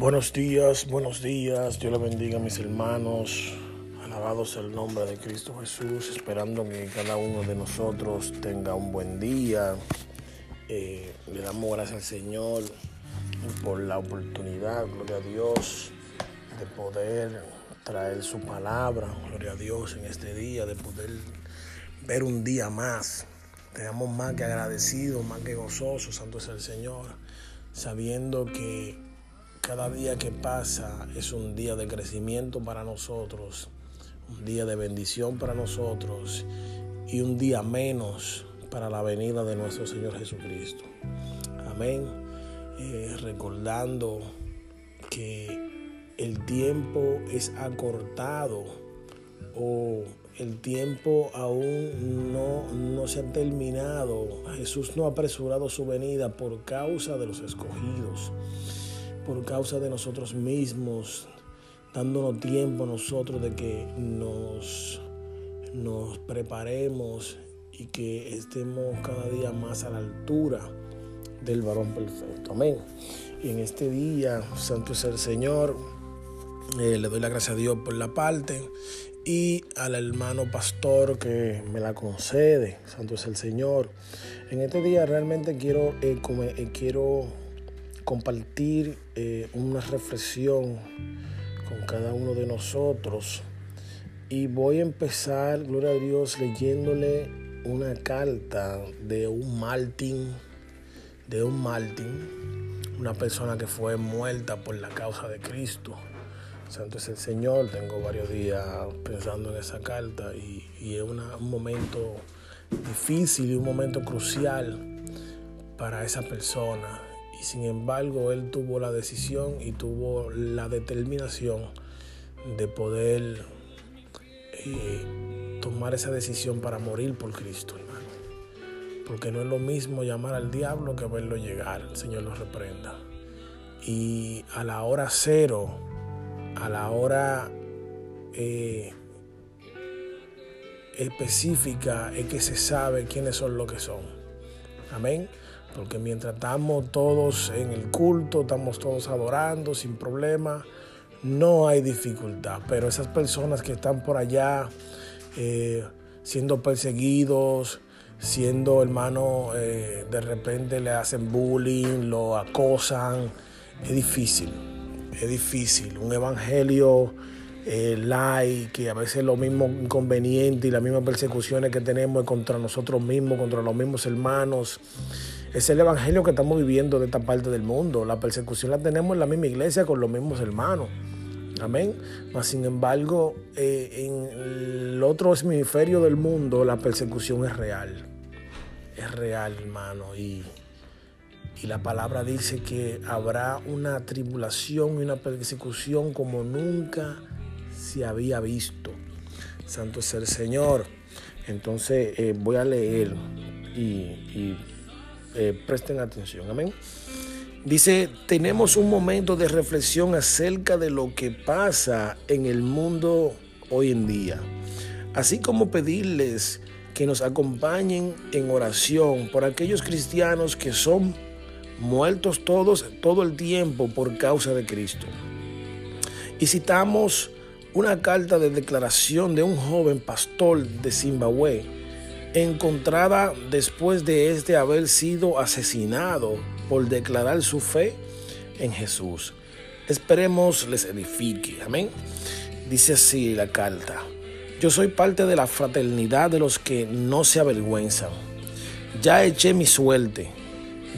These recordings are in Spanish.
Buenos días, buenos días. Dios le bendiga a mis hermanos. Alabado sea el nombre de Cristo Jesús, esperando que cada uno de nosotros tenga un buen día. Eh, le damos gracias al Señor por la oportunidad, gloria a Dios, de poder traer su palabra, gloria a Dios, en este día, de poder ver un día más. Tenemos más que agradecidos, más que gozosos, santo es el Señor, sabiendo que cada día que pasa es un día de crecimiento para nosotros, un día de bendición para nosotros y un día menos para la venida de nuestro Señor Jesucristo. Amén. Eh, recordando que el tiempo es acortado o el tiempo aún no, no se ha terminado. Jesús no ha apresurado su venida por causa de los escogidos por causa de nosotros mismos, dándonos tiempo a nosotros de que nos, nos preparemos y que estemos cada día más a la altura del varón perfecto. Amén. Y en este día, santo es el Señor, eh, le doy la gracia a Dios por la parte y al hermano pastor que me la concede. Santo es el Señor. En este día realmente quiero, eh, eh, quiero compartir eh, una reflexión con cada uno de nosotros. Y voy a empezar, gloria a Dios, leyéndole una carta de un Martín, de un Martín, una persona que fue muerta por la causa de Cristo. Santo es el Señor, tengo varios días pensando en esa carta y, es un momento difícil y un momento crucial para esa persona y sin embargo él tuvo la decisión y tuvo la determinación de poder eh, tomar esa decisión para morir por Cristo, hermano. Porque no es lo mismo llamar al diablo que verlo llegar, el Señor lo reprenda. Y a la hora cero, a la hora eh, específica es que se sabe quiénes son lo que son. Amén. Porque mientras estamos todos en el culto, estamos todos adorando sin problema, no hay dificultad. Pero esas personas que están por allá eh, siendo perseguidos, siendo hermano, eh, de repente le hacen bullying, lo acosan, es difícil, es difícil. Un evangelio eh, light, que a veces lo mismo inconveniente y las mismas persecuciones que tenemos contra nosotros mismos, contra los mismos hermanos. Es el evangelio que estamos viviendo de esta parte del mundo. La persecución la tenemos en la misma iglesia con los mismos hermanos. Amén. Mas sin embargo, eh, en el otro hemisferio del mundo la persecución es real. Es real, hermano. Y, y la palabra dice que habrá una tribulación y una persecución como nunca se había visto. Santo es el Señor. Entonces eh, voy a leer y eh, presten atención, amén. Dice, tenemos un momento de reflexión acerca de lo que pasa en el mundo hoy en día, así como pedirles que nos acompañen en oración por aquellos cristianos que son muertos todos todo el tiempo por causa de Cristo. Y citamos una carta de declaración de un joven pastor de Zimbabue encontrada después de este haber sido asesinado por declarar su fe en Jesús. Esperemos les edifique. Amén. Dice así la carta. Yo soy parte de la fraternidad de los que no se avergüenzan. Ya eché mi suerte.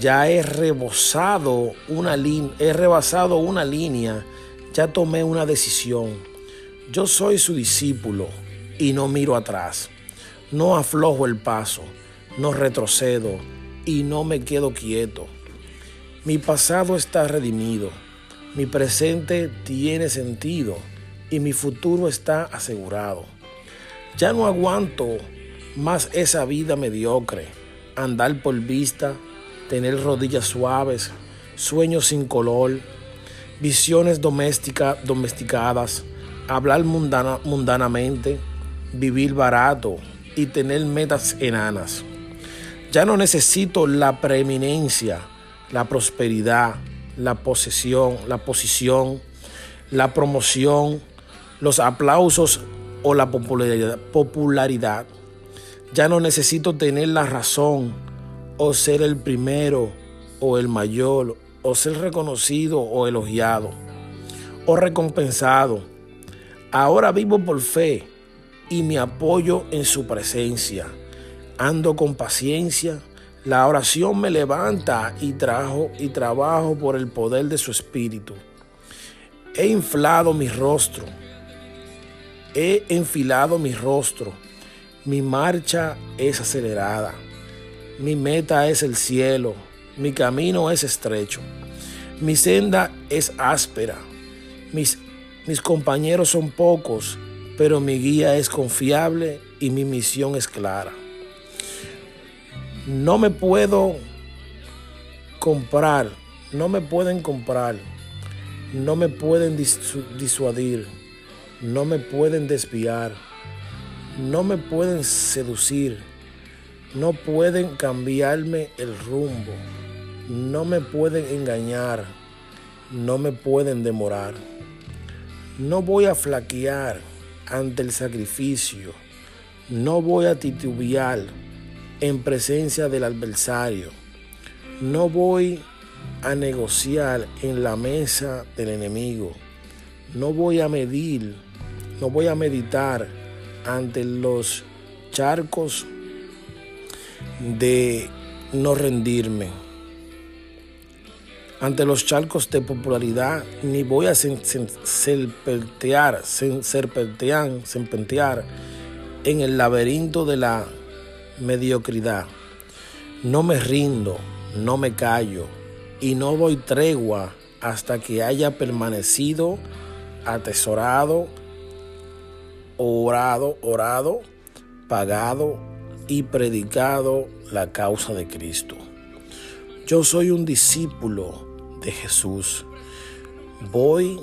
Ya he rebosado una he rebasado una línea. Ya tomé una decisión. Yo soy su discípulo y no miro atrás. No aflojo el paso, no retrocedo y no me quedo quieto. Mi pasado está redimido, mi presente tiene sentido y mi futuro está asegurado. Ya no aguanto más esa vida mediocre, andar por vista, tener rodillas suaves, sueños sin color, visiones domesticadas, hablar mundanamente, vivir barato, y tener metas enanas. Ya no necesito la preeminencia, la prosperidad, la posesión, la posición, la promoción, los aplausos o la popularidad, popularidad. Ya no necesito tener la razón o ser el primero o el mayor o ser reconocido o elogiado o recompensado. Ahora vivo por fe y me apoyo en su presencia. Ando con paciencia. La oración me levanta y trajo y trabajo por el poder de su espíritu. He inflado mi rostro. He enfilado mi rostro. Mi marcha es acelerada. Mi meta es el cielo. Mi camino es estrecho. Mi senda es áspera. Mis, mis compañeros son pocos, pero mi guía es confiable y mi misión es clara. No me puedo comprar, no me pueden comprar, no me pueden disuadir, no me pueden desviar, no me pueden seducir, no pueden cambiarme el rumbo, no me pueden engañar, no me pueden demorar. No voy a flaquear ante el sacrificio. No voy a titubear en presencia del adversario. No voy a negociar en la mesa del enemigo. No voy a medir, no voy a meditar ante los charcos de no rendirme ante los charcos de popularidad, ni voy a serpentear, serpentear en el laberinto de la mediocridad. No me rindo, no me callo y no doy tregua hasta que haya permanecido atesorado, orado, orado, pagado y predicado la causa de Cristo. Yo soy un discípulo de Jesús. Voy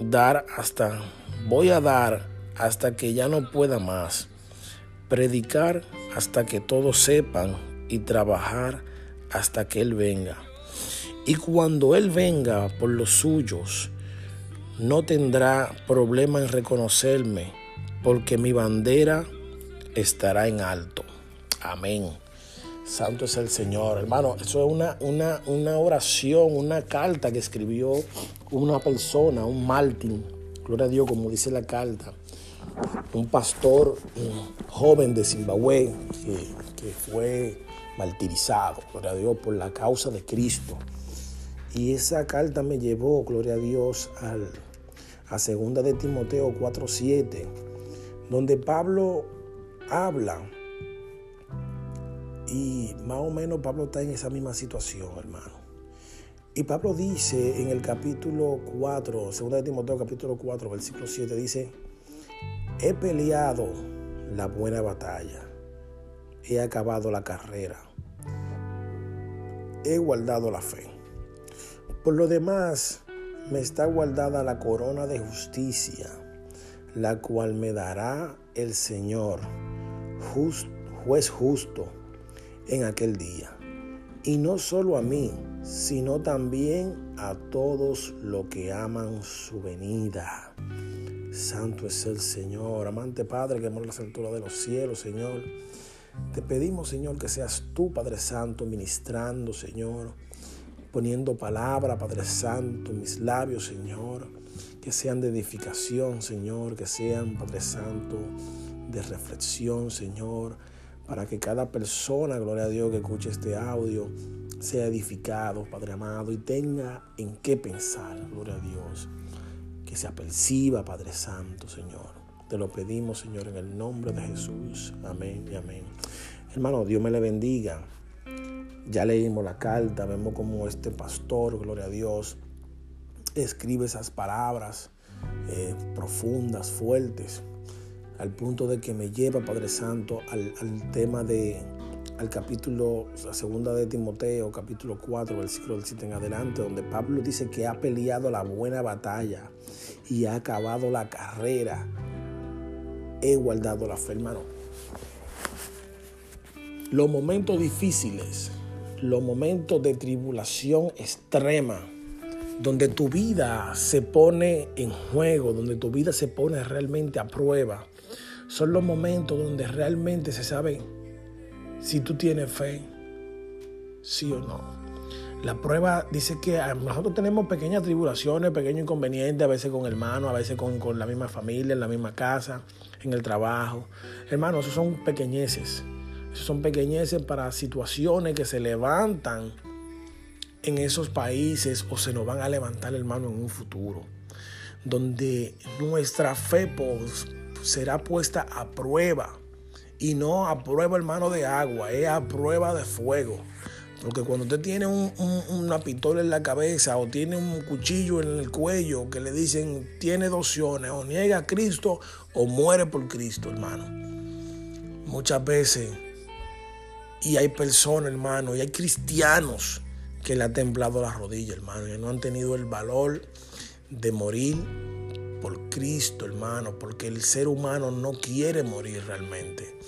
dar hasta voy a dar hasta que ya no pueda más. Predicar hasta que todos sepan y trabajar hasta que él venga. Y cuando él venga por los suyos, no tendrá problema en reconocerme, porque mi bandera estará en alto. Amén. Santo es el Señor. Hermano, eso es una, una, una oración, una carta que escribió una persona, un Martín, gloria a Dios, como dice la carta, un pastor joven de Zimbabue que, que, fue martirizado, gloria a Dios, por la causa de Cristo. Y esa carta me llevó, gloria a Dios, al, a segunda de Timoteo 4.7, donde Pablo habla y más o menos Pablo está en esa misma situación, hermano. Y Pablo dice en el capítulo 4, 2 de Timoteo capítulo 4, versículo 7, dice, he peleado la buena batalla, he acabado la carrera, he guardado la fe. Por lo demás, me está guardada la corona de justicia, la cual me dará el Señor, juez justo en aquel día. Y no solo a mí, sino también a todos los que aman su venida. Santo es el Señor, amante Padre que mora en las alturas de los cielos, Señor. Te pedimos, Señor, que seas tú, Padre Santo, ministrando, Señor, poniendo palabra, Padre Santo, en mis labios, Señor, que sean de edificación, Señor, que sean, Padre Santo, de reflexión, Señor para que cada persona, gloria a Dios, que escuche este audio, sea edificado, Padre amado, y tenga en qué pensar, gloria a Dios, que se aperciba, Padre Santo, Señor. Te lo pedimos, Señor, en el nombre de Jesús. Amén y amén. Hermano, Dios me le bendiga. Ya leímos la carta, vemos como este pastor, gloria a Dios, escribe esas palabras eh, profundas, fuertes, al punto de que me lleva, Padre Santo, al, tema de, al capítulo, la segunda de Timoteo, capítulo 4, versículo del 7 en adelante, donde Pablo dice que ha peleado la buena batalla y ha acabado la carrera. He guardado la fe, hermano. Los momentos difíciles, los momentos de tribulación extrema, donde tu vida se pone en juego, donde tu vida se pone realmente a prueba, son los momentos donde realmente se sabe si tú tienes fe, sí o no. La prueba dice que nosotros tenemos pequeñas tribulaciones, pequeños inconvenientes, a veces con hermanos, a veces con, con la misma familia, en la misma casa, en el trabajo. Hermanos, esos son pequeñeces. Esos son pequeñeces para situaciones que se levantan en esos países o se nos van a levantar, hermano, en un futuro. Donde nuestra fe será puesta a prueba. Y no a prueba, hermano, de agua, es a prueba de fuego. Porque cuando usted tiene una pistola en la cabeza o tiene un cuchillo en el cuello que le dicen tiene dos opciones, o niega a Cristo o muere por Cristo, hermano. Muchas veces, y hay personas, hermano, y hay cristianos que le han temblado la rodilla, hermano, y no han tenido el valor de morir por Cristo, hermano, porque el ser humano no quiere morir realmente.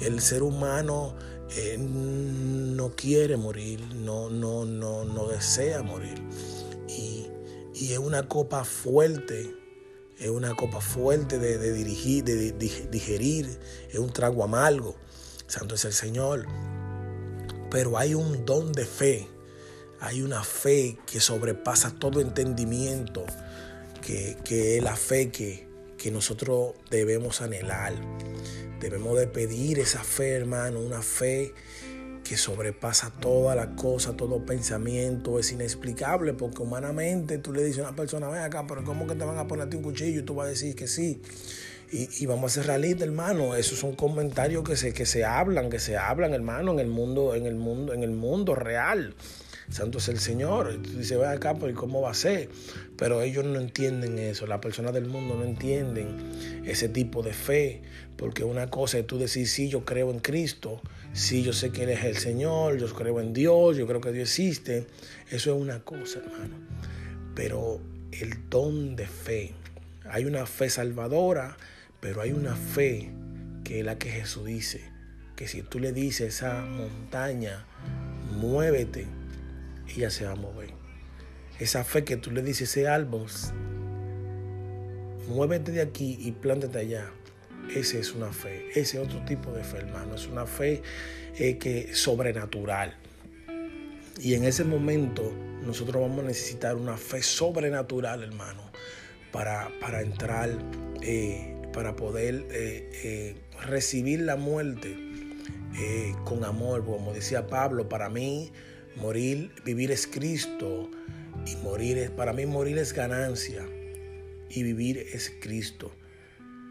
El ser humano eh, no quiere morir, no, no, no, no desea morir. Y, es una copa fuerte, es una copa fuerte de, dirigir, de, digerir, es un trago amargo. Santo es el Señor. Pero hay un don de fe, hay una fe que sobrepasa todo entendimiento, que, que la fe que, que nosotros debemos anhelar. Debemos de pedir esa fe, hermano, una fe que sobrepasa toda la cosa, todo pensamiento, es inexplicable, porque humanamente tú le dices a una persona, ven acá, pero ¿cómo que te van a ponerte un cuchillo? Y tú vas a decir que sí. Y, vamos a ser realistas, hermano. Esos son comentarios que se, que se hablan, que se hablan, hermano, en el mundo, en el mundo, en el mundo real. Santo es el Señor. Tú dices, ve acá, pero ¿cómo va a ser? Pero ellos no entienden eso, las personas del mundo no entienden ese tipo de fe, porque una cosa es tú decir, sí, yo creo en Cristo, sí, yo sé que Él es el Señor, yo creo en Dios, yo creo que Dios existe, eso es una cosa, hermano. Pero el don de fe, hay una fe salvadora, pero hay una fe que es la que Jesús dice, que si tú le dices a esa montaña, muévete, ella se va a mover. Esa fe que tú le dices, ese árbol, muévete de aquí y plántate allá. Esa es una fe, ese otro tipo de fe, hermano. Es una fe eh, que sobrenatural. Y en ese momento nosotros vamos a necesitar una fe sobrenatural, hermano, para, para entrar, eh, para poder eh, recibir la muerte con amor. Como decía Pablo, para mí Morir, vivir es Cristo y morir es, para mí morir es ganancia y vivir es Cristo.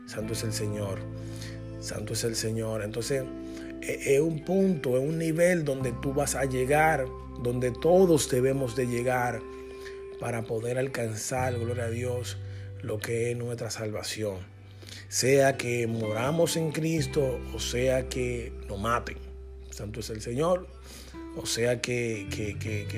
Santo es el Señor. Santo es el Señor. Entonces, e, es un punto, es un nivel donde tú vas a llegar, donde todos debemos de llegar para poder alcanzar, gloria a Dios, lo que es nuestra salvación. Sea que moramos en Cristo o sea que nos maten. Santo es el Señor o sea que,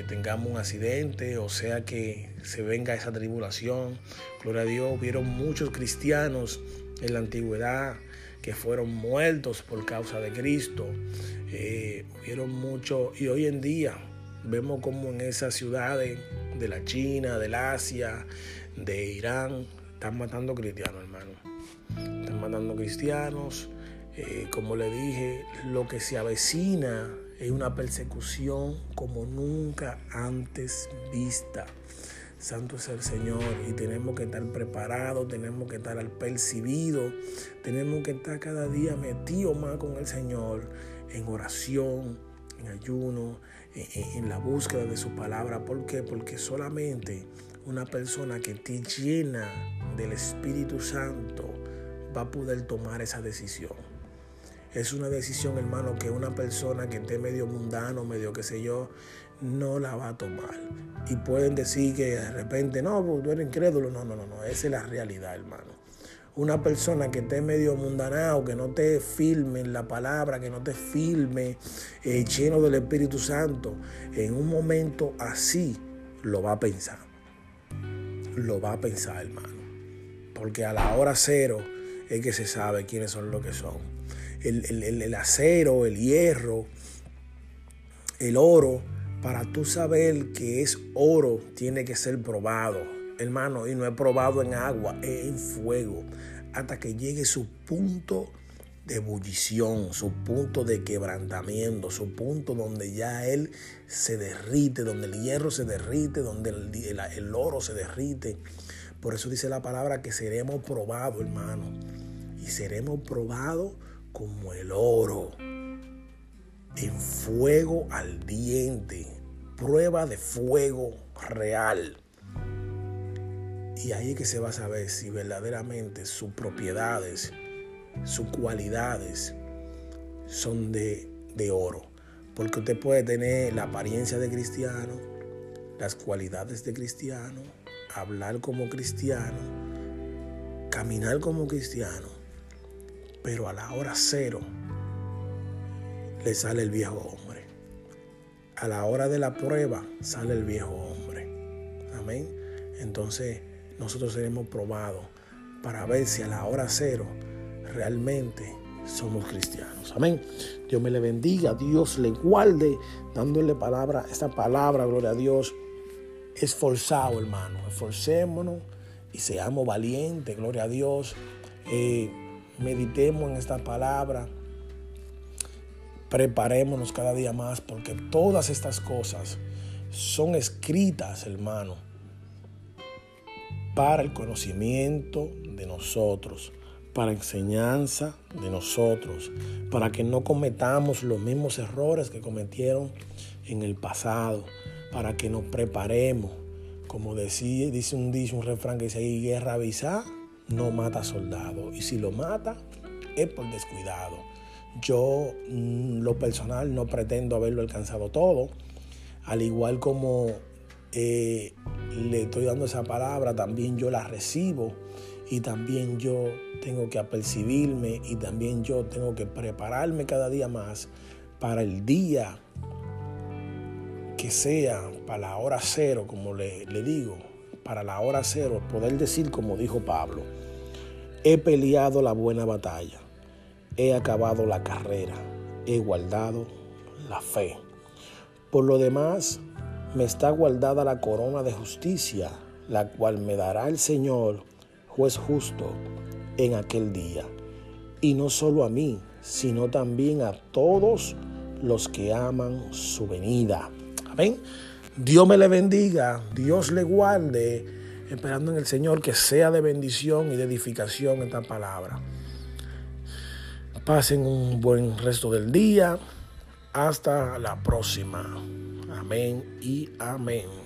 tengamos un accidente, o sea que se venga esa tribulación. Gloria a Dios, hubieron muchos cristianos en la antigüedad que fueron muertos por causa de Cristo. Eh, hubieron muchos, y hoy en día vemos como en esas ciudades de la China, del Asia, de Irán, están matando cristianos, hermano. Están matando cristianos. Eh, como le dije, lo que se avecina es una persecución como nunca antes vista. Santo es el Señor y tenemos que estar preparados, tenemos que estar al percibido, tenemos que estar cada día metidos más con el Señor en oración, en ayuno, en, la búsqueda de su palabra. ¿Por qué? Porque solamente una persona que esté llena del Espíritu Santo va a poder tomar esa decisión. Es una decisión, hermano, que una persona que esté medio mundano, medio qué sé yo, no la va a tomar. Y pueden decir que de repente, no, pues, tú eres incrédulo. No, no, no, no. Esa es la realidad, hermano. Una persona que esté medio mundanao, que no te filme en la palabra, que no te filme eh, lleno del Espíritu Santo, en un momento así lo va a pensar. Lo va a pensar, hermano. Porque a la hora cero es que se sabe quiénes son los que son el, acero, el hierro, el oro, para tú saber que es oro, tiene que ser probado, hermano, y no es probado en agua, es en fuego, hasta que llegue su punto de ebullición, su punto de quebrantamiento, su punto donde ya él se derrite, donde el hierro se derrite, donde el, oro se derrite. Por eso dice la palabra que seremos probados, hermano. Y seremos probados como el oro, en fuego ardiente, prueba de fuego real. Y ahí es que se va a saber si verdaderamente sus propiedades, sus cualidades son de, de oro. Porque usted puede tener la apariencia de cristiano, las cualidades de cristiano, hablar como cristiano, caminar como cristiano, pero a la hora cero le sale el viejo hombre. A la hora de la prueba sale el viejo hombre. Amén. Entonces nosotros seremos probados para ver si a la hora cero realmente somos cristianos. Amén. Dios me le bendiga, Dios le guarde, dándole palabra, esta palabra, gloria a Dios. Esforzado, hermano. Esforcémonos y seamos valientes, gloria a Dios. Eh, meditemos en esta palabra. Preparémonos cada día más porque todas estas cosas son escritas, hermano, para el conocimiento de nosotros para enseñanza de nosotros, para que no cometamos los mismos errores que cometieron en el pasado, para que nos preparemos. Como decía, dice un dicho, un refrán que dice ahí, guerra avisada no mata soldado. Y si lo mata, es por descuidado. Yo, mm, lo personal, no pretendo haberlo alcanzado todo. Al igual como eh, le estoy dando esa palabra, también yo la recibo y también yo tengo que apercibirme y también yo tengo que prepararme cada día más para el día que sea, para la hora cero, como le, le digo, para la hora cero, poder decir como dijo Pablo, he peleado la buena batalla, he acabado la carrera, he guardado la fe. Por lo demás, me está guardada la corona de justicia, la cual me dará el Señor juez justo en aquel día. Y no solo a mí, sino también a todos los que aman su venida. Amén. Dios me le bendiga, Dios le guarde, esperando en el Señor que sea de bendición y de edificación esta palabra. Pasen un buen resto del día. Hasta la próxima. Amén y amén.